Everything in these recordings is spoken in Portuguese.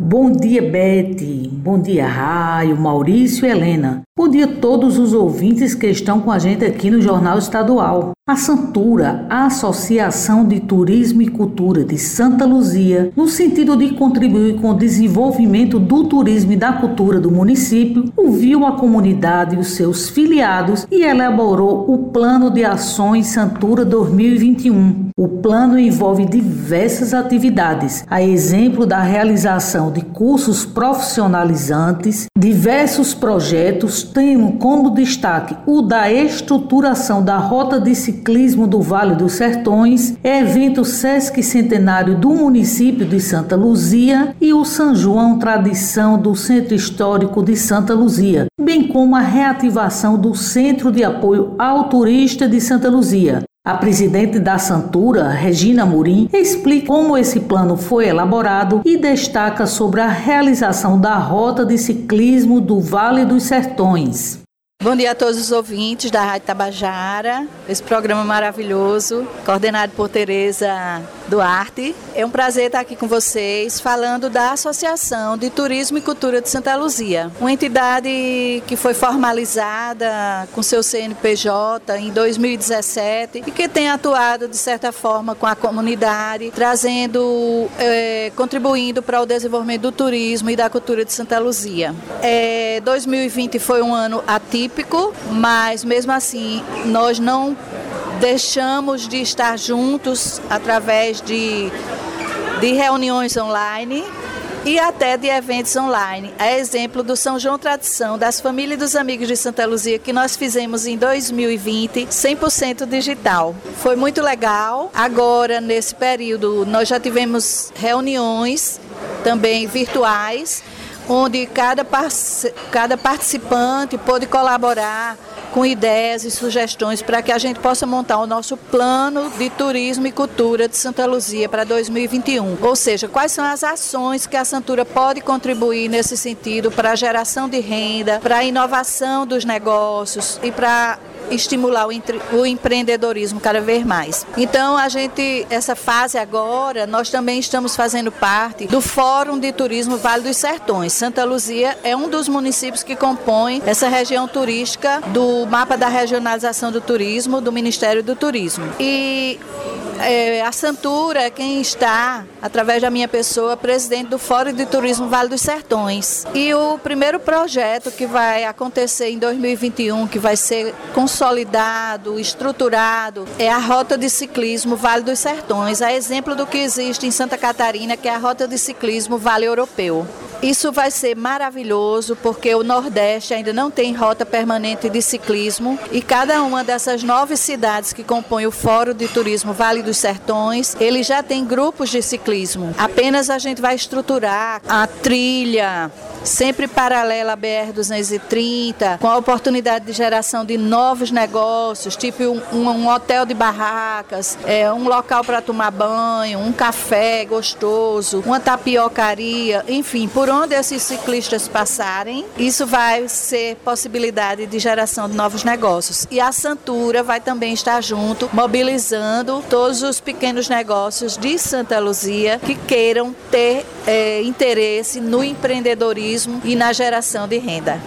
Bom dia, Bete. Bom dia, Raio, Maurício e Helena. Bom dia a todos os ouvintes que estão com a gente aqui no Jornal Estadual. A Santura, a Associação de Turismo e Cultura de Santa Luzia, no sentido de contribuir com o desenvolvimento do turismo e da cultura do município, ouviu a comunidade e os seus filiados e elaborou o Plano de Ações Santura 2021. O plano envolve diversas atividades, a exemplo da realização de cursos profissionalizantes, diversos projetos tendo como destaque o da estruturação da Rota de Ciclismo do Vale dos Sertões, evento Sesc Centenário do município de Santa Luzia e o São João Tradição do Centro Histórico de Santa Luzia, bem como a reativação do Centro de Apoio ao Turista de Santa Luzia. A presidente da Santura, Regina Murim, explica como esse plano foi elaborado e destaca sobre a realização da rota de ciclismo do Vale dos Sertões. Bom dia a todos os ouvintes da Rádio Tabajara, esse programa maravilhoso, coordenado por Tereza Duarte. É um prazer estar aqui com vocês falando da Associação de Turismo e Cultura de Santa Luzia, uma entidade que foi formalizada com seu CNPJ em 2017 e que tem atuado de certa forma com a comunidade, trazendo, é, contribuindo para o desenvolvimento do turismo e da cultura de Santa Luzia. É, 2020 foi um ano atípico típico, mas mesmo assim nós não deixamos de estar juntos através de, de reuniões online e até de eventos online. É exemplo do São João Tradição, das famílias e dos amigos de Santa Luzia, que nós fizemos em 2020, 100% digital. Foi muito legal. Agora, nesse período, nós já tivemos reuniões também virtuais onde cada, cada participante pôde colaborar com ideias e sugestões para que a gente possa montar o nosso plano de turismo e cultura de Santa Luzia para 2021. Ou seja, quais são as ações que a Santura pode contribuir nesse sentido para a geração de renda, para a inovação dos negócios e para estimular o, empreendedorismo cada vez mais. Então, a gente, essa fase agora, nós também estamos fazendo parte do Fórum de Turismo Vale dos Sertões. Santa Luzia é um dos municípios que compõe essa região turística do mapa da regionalização do turismo do Ministério do Turismo. E é, a Santura é quem está, através da minha pessoa, presidente do Fórum de Turismo Vale dos Sertões. E o primeiro projeto que vai acontecer em 2021, que vai ser consolidado, estruturado, é a Rota de Ciclismo Vale dos Sertões, a exemplo do que existe em Santa Catarina, que é a Rota de Ciclismo Vale Europeu. Isso vai ser maravilhoso porque o Nordeste ainda não tem rota permanente de ciclismo e cada uma dessas nove cidades que compõem o Fórum de Turismo Vale dos Sertões, ele já tem grupos de ciclismo. Apenas a gente vai estruturar a trilha, sempre paralela à BR-230, com a oportunidade de geração de novos negócios, tipo um, um hotel de barracas, é, um local para tomar banho, um café gostoso, uma tapiocaria, enfim, por onde esses ciclistas passarem, isso vai ser possibilidade de geração de novos negócios. E a Santura vai também estar junto, mobilizando todos os pequenos negócios de Santa Luzia que queiram ter é, interesse no empreendedorismo turismo e na geração de renda.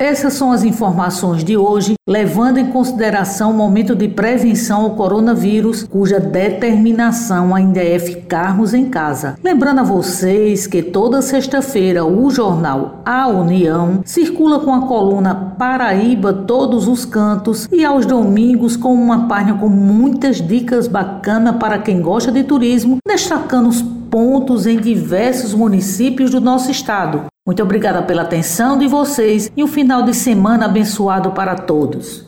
Essas são as informações de hoje, levando em consideração o momento de prevenção ao coronavírus, cuja determinação ainda é ficarmos em casa. Lembrando a vocês que toda sexta-feira o jornal A União circula com a coluna Paraíba Todos os Cantos e aos domingos com uma página com muitas dicas bacanas para quem gosta de turismo, destacando os pontos em diversos municípios do nosso estado. Muito obrigada pela atenção de vocês e um final de semana abençoado para todos.